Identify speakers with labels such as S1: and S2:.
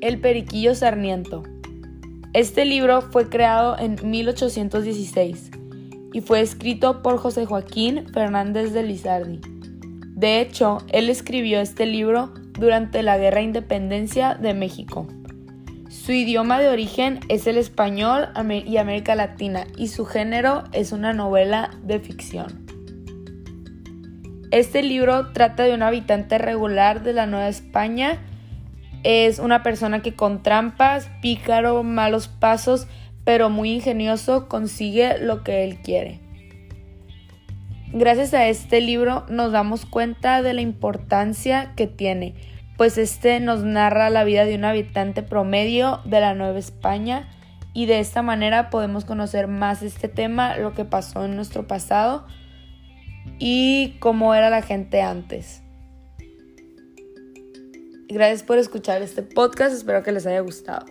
S1: El Periquillo Sarniento. Este libro fue creado en 1816 y fue escrito por José Joaquín Fernández de Lizardi. De hecho, él escribió este libro durante la Guerra de Independencia de México. Su idioma de origen es el español y América Latina y su género es una novela de ficción. Este libro trata de un habitante regular de la Nueva España. Es una persona que con trampas, pícaro, malos pasos, pero muy ingenioso consigue lo que él quiere. Gracias a este libro nos damos cuenta de la importancia que tiene, pues este nos narra la vida de un habitante promedio de la Nueva España y de esta manera podemos conocer más este tema, lo que pasó en nuestro pasado y cómo era la gente antes. Gracias por escuchar este podcast, espero que les haya gustado.